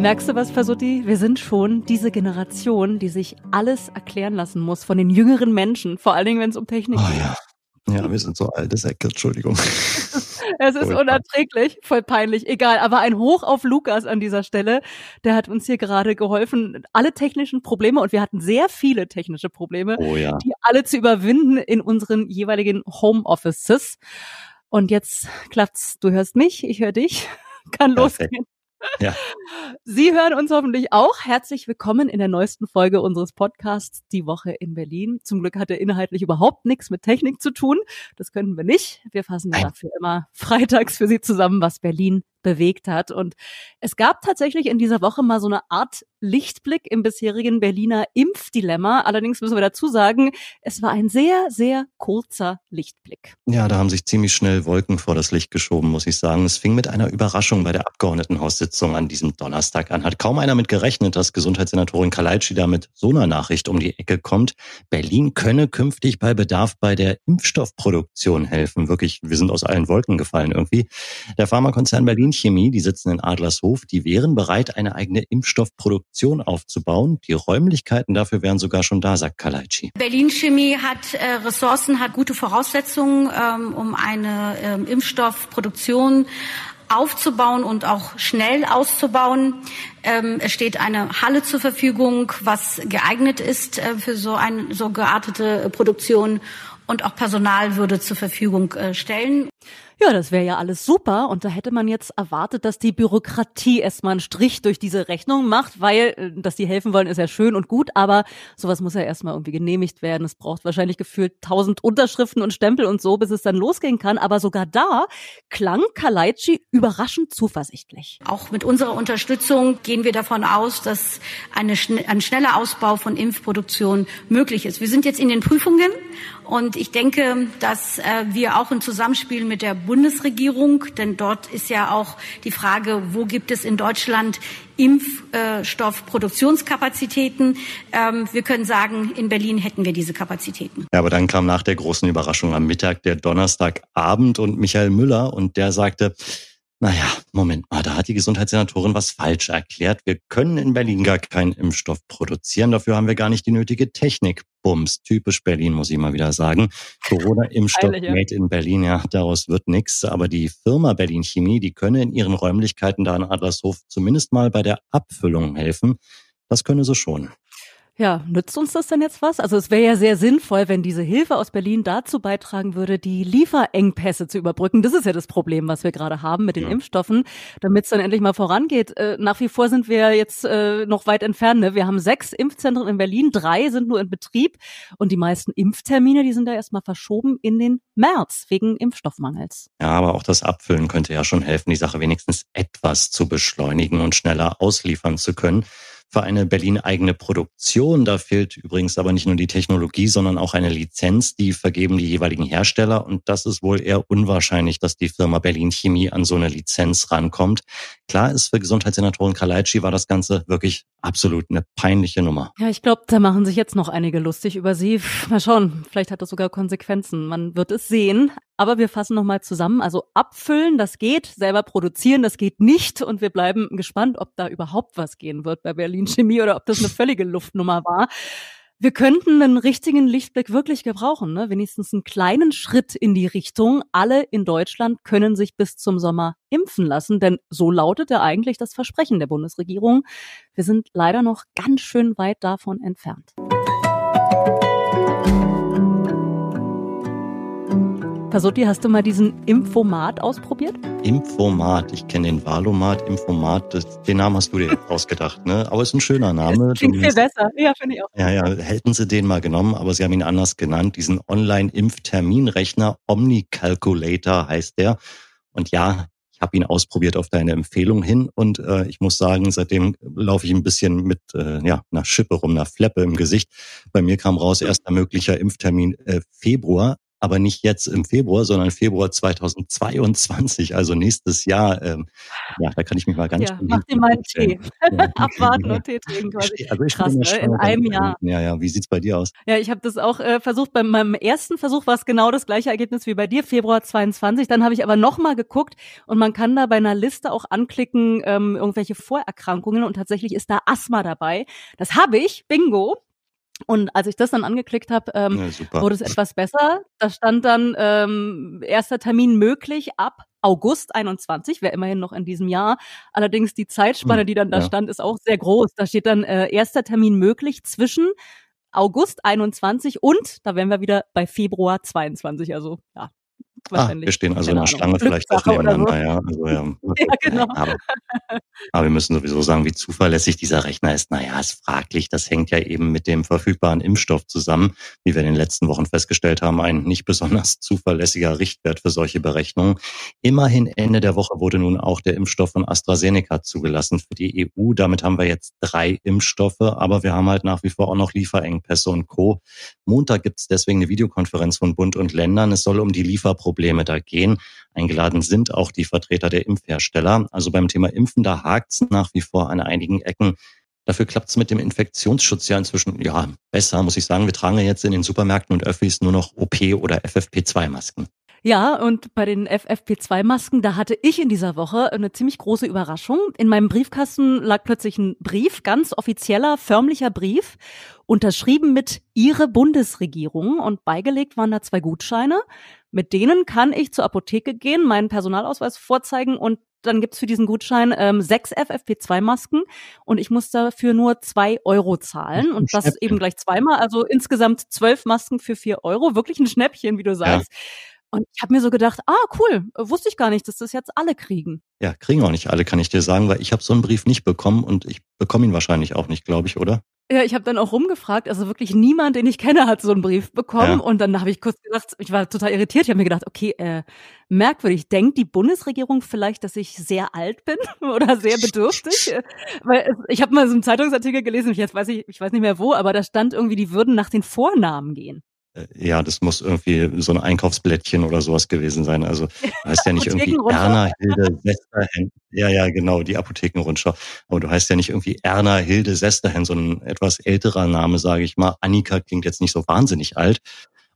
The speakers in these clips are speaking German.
Merkst du was, Fasuti? Wir sind schon diese Generation, die sich alles erklären lassen muss von den jüngeren Menschen, vor allen Dingen, wenn es um Technik oh, geht. Ja. Ja, wir sind so altes Ecke, Entschuldigung. es ist unerträglich, voll peinlich, egal. Aber ein Hoch auf Lukas an dieser Stelle. Der hat uns hier gerade geholfen, alle technischen Probleme, und wir hatten sehr viele technische Probleme, oh, ja. die alle zu überwinden in unseren jeweiligen Homeoffices. Und jetzt klappt's. Du hörst mich, ich höre dich. Kann Perfekt. losgehen. Ja. Sie hören uns hoffentlich auch. Herzlich willkommen in der neuesten Folge unseres Podcasts Die Woche in Berlin. Zum Glück hat er inhaltlich überhaupt nichts mit Technik zu tun. Das könnten wir nicht. Wir fassen dafür immer freitags für Sie zusammen, was Berlin bewegt hat. Und es gab tatsächlich in dieser Woche mal so eine Art Lichtblick im bisherigen Berliner Impfdilemma. Allerdings müssen wir dazu sagen, es war ein sehr, sehr kurzer Lichtblick. Ja, da haben sich ziemlich schnell Wolken vor das Licht geschoben, muss ich sagen. Es fing mit einer Überraschung bei der Abgeordnetenhaussitzung an diesem Donnerstag an. Hat kaum einer mit gerechnet, dass Gesundheitssenatorin Kaleitschi da mit so einer Nachricht um die Ecke kommt. Berlin könne künftig bei Bedarf bei der Impfstoffproduktion helfen. Wirklich, wir sind aus allen Wolken gefallen irgendwie. Der Pharmakonzern Berlin Chemie, die sitzen in Adlershof, die wären bereit, eine eigene Impfstoffproduktion aufzubauen. Die Räumlichkeiten dafür wären sogar schon da, sagt Kaleitschi. Berlin Chemie hat äh, Ressourcen, hat gute Voraussetzungen, ähm, um eine ähm, Impfstoffproduktion aufzubauen und auch schnell auszubauen. Ähm, es steht eine Halle zur Verfügung, was geeignet ist äh, für so eine so geartete Produktion und auch Personal würde zur Verfügung äh, stellen. Ja, das wäre ja alles super. Und da hätte man jetzt erwartet, dass die Bürokratie erstmal einen Strich durch diese Rechnung macht, weil, äh, dass die helfen wollen, ist ja schön und gut, aber sowas muss ja erstmal irgendwie genehmigt werden. Es braucht wahrscheinlich gefühlt tausend Unterschriften und Stempel und so, bis es dann losgehen kann. Aber sogar da klang Kalaitschi überraschend zuversichtlich. Auch mit unserer Unterstützung gehen wir davon aus, dass eine, ein schneller Ausbau von Impfproduktion möglich ist. Wir sind jetzt in den Prüfungen und ich denke, dass äh, wir auch im Zusammenspiel mit der Bundesregierung, denn dort ist ja auch die Frage, wo gibt es in Deutschland Impfstoffproduktionskapazitäten. Ähm, wir können sagen, in Berlin hätten wir diese Kapazitäten. Ja, aber dann kam nach der großen Überraschung am Mittag der Donnerstagabend und Michael Müller und der sagte, naja, Moment mal, da hat die Gesundheitssenatorin was falsch erklärt. Wir können in Berlin gar keinen Impfstoff produzieren. Dafür haben wir gar nicht die nötige Technik. Bums, typisch Berlin, muss ich mal wieder sagen. Corona-Impfstoff made in Berlin, ja, daraus wird nichts. Aber die Firma Berlin Chemie, die könne in ihren Räumlichkeiten da in Adlershof zumindest mal bei der Abfüllung helfen. Das könne sie schon. Ja, nützt uns das denn jetzt was? Also es wäre ja sehr sinnvoll, wenn diese Hilfe aus Berlin dazu beitragen würde, die Lieferengpässe zu überbrücken. Das ist ja das Problem, was wir gerade haben mit den ja. Impfstoffen, damit es dann endlich mal vorangeht. Äh, nach wie vor sind wir jetzt äh, noch weit entfernt. Ne? Wir haben sechs Impfzentren in Berlin, drei sind nur in Betrieb und die meisten Impftermine, die sind da erstmal verschoben in den März wegen Impfstoffmangels. Ja, aber auch das Abfüllen könnte ja schon helfen, die Sache wenigstens etwas zu beschleunigen und schneller ausliefern zu können für eine Berlin-eigene Produktion. Da fehlt übrigens aber nicht nur die Technologie, sondern auch eine Lizenz, die vergeben die jeweiligen Hersteller. Und das ist wohl eher unwahrscheinlich, dass die Firma Berlin Chemie an so eine Lizenz rankommt. Klar ist für Gesundheitssenatorin Kalaitschi war das Ganze wirklich absolut eine peinliche Nummer. Ja, ich glaube, da machen sich jetzt noch einige lustig über sie. Mal schauen, vielleicht hat das sogar Konsequenzen. Man wird es sehen. Aber wir fassen nochmal zusammen. Also abfüllen, das geht. Selber produzieren, das geht nicht. Und wir bleiben gespannt, ob da überhaupt was gehen wird bei Berlin Chemie oder ob das eine völlige Luftnummer war. Wir könnten einen richtigen Lichtblick wirklich gebrauchen, ne? wenigstens einen kleinen Schritt in die Richtung. Alle in Deutschland können sich bis zum Sommer impfen lassen, denn so lautet ja eigentlich das Versprechen der Bundesregierung. Wir sind leider noch ganz schön weit davon entfernt. Pasotti, hast du mal diesen Infomat ausprobiert? Infomat, ich kenne den Valomat, Infomat, das, den Namen hast du dir ausgedacht, ne? Aber es ist ein schöner Name. Klingt viel besser, ja, finde ich auch. Ja, ja, hätten sie den mal genommen, aber sie haben ihn anders genannt, diesen Online-Impfterminrechner, Omnicalculator heißt der. Und ja, Ich habe ihn ausprobiert auf deine Empfehlung hin und äh, ich muss sagen, seitdem laufe ich ein bisschen mit äh, ja, einer Schippe rum, einer Fleppe im Gesicht. Bei mir kam raus erster möglicher Impftermin äh, Februar aber nicht jetzt im Februar, sondern Februar 2022, also nächstes Jahr. Ähm, ja, da kann ich mich mal ganz ja, Mach dir mal einen Tee. Abwarten und Tee trinken quasi. Also ich Krass, ne? in einem Jahr. Ja, ja. Wie sieht's bei dir aus? Ja, ich habe das auch äh, versucht. Bei meinem ersten Versuch war es genau das gleiche Ergebnis wie bei dir, Februar 22. Dann habe ich aber nochmal geguckt und man kann da bei einer Liste auch anklicken, ähm, irgendwelche Vorerkrankungen und tatsächlich ist da Asthma dabei. Das habe ich, bingo. Und als ich das dann angeklickt habe, ähm, ja, wurde es etwas besser. Da stand dann ähm, erster Termin möglich ab August 21, wäre immerhin noch in diesem Jahr. Allerdings die Zeitspanne, hm, die dann da ja. stand, ist auch sehr groß. Da steht dann äh, erster Termin möglich zwischen August 21 und, da wären wir wieder bei Februar 22. Also ja, Ah, wir stehen also in der Schlange vielleicht auch nebeneinander, so. ja. Also, ja. ja genau. Aber, aber, wir müssen sowieso sagen, wie zuverlässig dieser Rechner ist. Naja, ist fraglich. Das hängt ja eben mit dem verfügbaren Impfstoff zusammen. Wie wir in den letzten Wochen festgestellt haben, ein nicht besonders zuverlässiger Richtwert für solche Berechnungen. Immerhin Ende der Woche wurde nun auch der Impfstoff von AstraZeneca zugelassen für die EU. Damit haben wir jetzt drei Impfstoffe, aber wir haben halt nach wie vor auch noch Lieferengpässe und Co. Montag gibt es deswegen eine Videokonferenz von Bund und Ländern. Es soll um die Lieferprobleme Probleme da gehen. Eingeladen sind auch die Vertreter der Impfhersteller. Also beim Thema Impfen, da hakt es nach wie vor an einigen Ecken. Dafür klappt es mit dem Infektionsschutz ja inzwischen ja besser, muss ich sagen. Wir tragen ja jetzt in den Supermärkten und Öffis nur noch OP- oder FFP2-Masken. Ja, und bei den FFP2-Masken, da hatte ich in dieser Woche eine ziemlich große Überraschung. In meinem Briefkasten lag plötzlich ein Brief, ganz offizieller, förmlicher Brief, unterschrieben mit Ihre Bundesregierung und beigelegt waren da zwei Gutscheine. Mit denen kann ich zur Apotheke gehen, meinen Personalausweis vorzeigen und dann gibt's für diesen Gutschein ähm, sechs FFP2-Masken und ich muss dafür nur zwei Euro zahlen und das eben gleich zweimal, also insgesamt zwölf Masken für vier Euro. Wirklich ein Schnäppchen, wie du sagst. Ja. Und ich habe mir so gedacht, ah cool, wusste ich gar nicht, dass das jetzt alle kriegen. Ja, kriegen auch nicht alle, kann ich dir sagen, weil ich habe so einen Brief nicht bekommen und ich bekomme ihn wahrscheinlich auch nicht, glaube ich, oder? Ja, ich habe dann auch rumgefragt, also wirklich niemand, den ich kenne, hat so einen Brief bekommen. Ja. Und dann habe ich kurz gedacht, ich war total irritiert. Ich habe mir gedacht, okay, äh, merkwürdig. Denkt die Bundesregierung vielleicht, dass ich sehr alt bin oder sehr bedürftig? Weil ich habe mal so einen Zeitungsartikel gelesen, ich jetzt weiß ich, ich weiß nicht mehr wo, aber da stand irgendwie, die würden nach den Vornamen gehen. Ja, das muss irgendwie so ein Einkaufsblättchen oder sowas gewesen sein. Also heißt ja nicht irgendwie Erna Hilde Sesterhen. Ja, ja, genau, die Apothekenrundschau. Aber du heißt ja nicht irgendwie Erna Hilde Sesterhen, sondern etwas älterer Name, sage ich mal. Annika klingt jetzt nicht so wahnsinnig alt.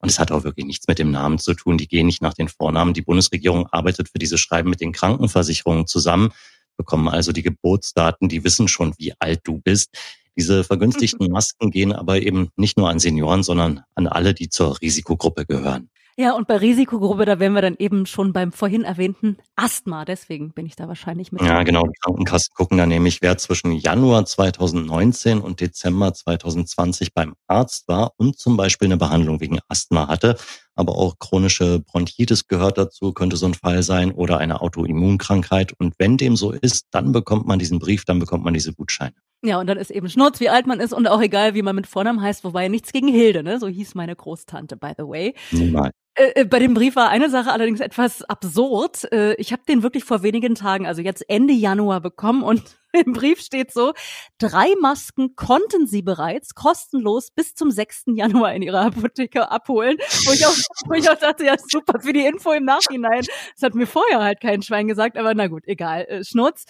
Und es hat auch wirklich nichts mit dem Namen zu tun. Die gehen nicht nach den Vornamen. Die Bundesregierung arbeitet für diese Schreiben mit den Krankenversicherungen zusammen, bekommen also die Geburtsdaten, die wissen schon, wie alt du bist. Diese vergünstigten Masken gehen aber eben nicht nur an Senioren, sondern an alle, die zur Risikogruppe gehören. Ja, und bei Risikogruppe, da wären wir dann eben schon beim vorhin erwähnten Asthma. Deswegen bin ich da wahrscheinlich mit. Ja, genau. Die Krankenkassen gucken da nämlich, wer zwischen Januar 2019 und Dezember 2020 beim Arzt war und zum Beispiel eine Behandlung wegen Asthma hatte. Aber auch chronische Bronchitis gehört dazu, könnte so ein Fall sein oder eine Autoimmunkrankheit. Und wenn dem so ist, dann bekommt man diesen Brief, dann bekommt man diese Gutscheine. Ja, und dann ist eben Schnurz, wie alt man ist und auch egal, wie man mit Vornamen heißt, wobei nichts gegen Hilde, ne? So hieß meine Großtante, by the way. Niemals. Äh, äh, bei dem Brief war eine Sache allerdings etwas absurd. Äh, ich habe den wirklich vor wenigen Tagen, also jetzt Ende Januar bekommen und im Brief steht so, drei Masken konnten Sie bereits kostenlos bis zum 6. Januar in Ihrer Apotheke abholen. Wo ich auch, wo ich auch dachte, ja super für die Info im Nachhinein. Das hat mir vorher halt kein Schwein gesagt, aber na gut, egal, äh, Schnurz.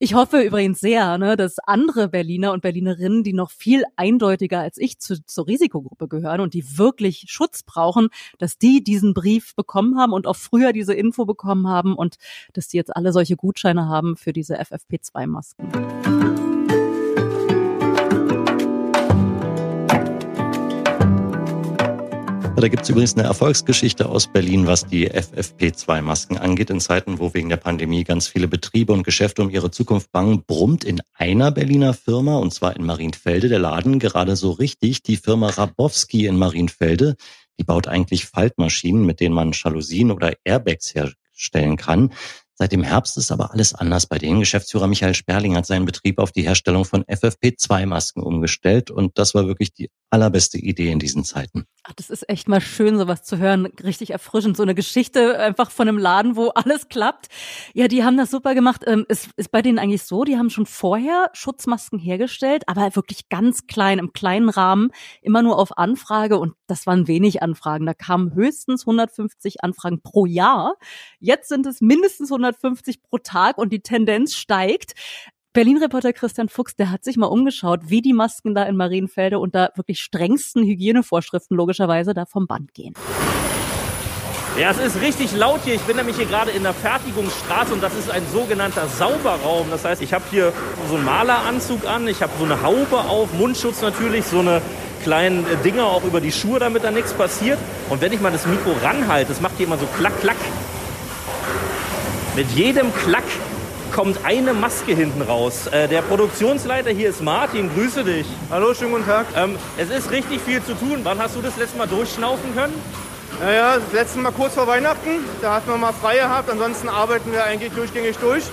Ich hoffe übrigens sehr, ne, dass andere Berliner und Berlinerinnen, die noch viel eindeutiger als ich zu, zur Risikogruppe gehören und die wirklich Schutz brauchen, dass die diesen Brief bekommen haben und auch früher diese Info bekommen haben und dass die jetzt alle solche Gutscheine haben für diese FFP2-Masken. Da gibt es übrigens eine Erfolgsgeschichte aus Berlin, was die FFP2-Masken angeht. In Zeiten, wo wegen der Pandemie ganz viele Betriebe und Geschäfte um ihre Zukunft bangen, brummt in einer Berliner Firma, und zwar in Marienfelde, der Laden gerade so richtig. Die Firma Rabowski in Marienfelde, die baut eigentlich Faltmaschinen, mit denen man Jalousien oder Airbags herstellen kann. Seit dem Herbst ist aber alles anders bei denen. Geschäftsführer Michael Sperling hat seinen Betrieb auf die Herstellung von FFP2-Masken umgestellt und das war wirklich die allerbeste Idee in diesen Zeiten. Ach, das ist echt mal schön, sowas zu hören. Richtig erfrischend. So eine Geschichte einfach von einem Laden, wo alles klappt. Ja, die haben das super gemacht. Ähm, ist, ist bei denen eigentlich so, die haben schon vorher Schutzmasken hergestellt, aber wirklich ganz klein, im kleinen Rahmen, immer nur auf Anfrage. Und das waren wenig Anfragen. Da kamen höchstens 150 Anfragen pro Jahr. Jetzt sind es mindestens 150 pro Tag und die Tendenz steigt. Berlin-Reporter Christian Fuchs, der hat sich mal umgeschaut, wie die Masken da in Marienfelde unter wirklich strengsten Hygienevorschriften logischerweise da vom Band gehen. Ja, es ist richtig laut hier. Ich bin nämlich hier gerade in der Fertigungsstraße und das ist ein sogenannter Sauberraum. Das heißt, ich habe hier so einen Maleranzug an, ich habe so eine Haube auf, Mundschutz natürlich, so eine kleinen Dinger auch über die Schuhe, damit da nichts passiert. Und wenn ich mal das Mikro ranhalte, das macht hier immer so klack, klack. Mit jedem Klack kommt eine Maske hinten raus. Äh, der Produktionsleiter hier ist Martin. Grüße dich. Hallo, schönen guten Tag. Ähm, es ist richtig viel zu tun. Wann hast du das letzte Mal durchschnaufen können? Naja, das letzte Mal kurz vor Weihnachten. Da hatten wir mal frei gehabt. Ansonsten arbeiten wir eigentlich durchgängig durch.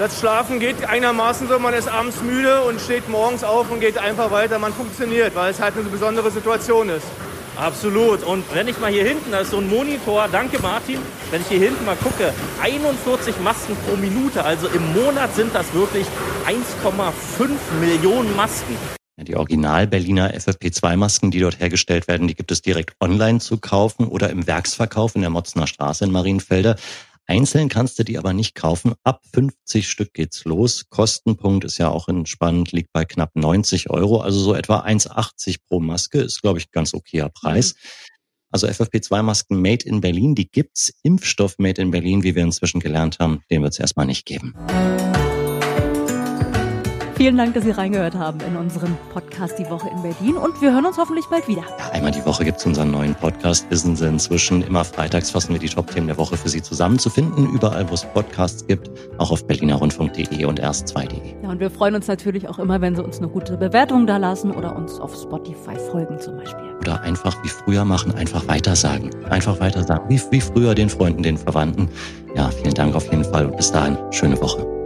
Das Schlafen geht einigermaßen so. Man ist abends müde und steht morgens auf und geht einfach weiter. Man funktioniert, weil es halt eine besondere Situation ist. Absolut. Und wenn ich mal hier hinten, da ist so ein Monitor, danke Martin, wenn ich hier hinten mal gucke, 41 Masken pro Minute, also im Monat sind das wirklich 1,5 Millionen Masken. Die Original-Berliner FFP2-Masken, die dort hergestellt werden, die gibt es direkt online zu kaufen oder im Werksverkauf in der Motzner Straße in Marienfelde. Einzeln kannst du die aber nicht kaufen. Ab 50 Stück geht's los. Kostenpunkt ist ja auch entspannt, liegt bei knapp 90 Euro. Also so etwa 1,80 pro Maske ist, glaube ich, ganz okayer Preis. Mhm. Also FFP2-Masken made in Berlin, die gibt's. Impfstoff made in Berlin, wie wir inzwischen gelernt haben, den wird es erstmal nicht geben. Vielen Dank, dass Sie reingehört haben in unseren Podcast Die Woche in Berlin und wir hören uns hoffentlich bald wieder. Ja, einmal die Woche gibt es unseren neuen Podcast. Wissen Sie inzwischen, immer freitags fassen wir die Top-Themen der Woche für Sie zusammenzufinden, überall, wo es Podcasts gibt, auch auf berlinerrundfunk.de und erst2.de. Ja, und wir freuen uns natürlich auch immer, wenn Sie uns eine gute Bewertung da lassen oder uns auf Spotify folgen zum Beispiel. Oder einfach wie früher machen, einfach weitersagen. Einfach weitersagen, wie, wie früher den Freunden, den Verwandten. Ja, vielen Dank auf jeden Fall und bis dahin, schöne Woche.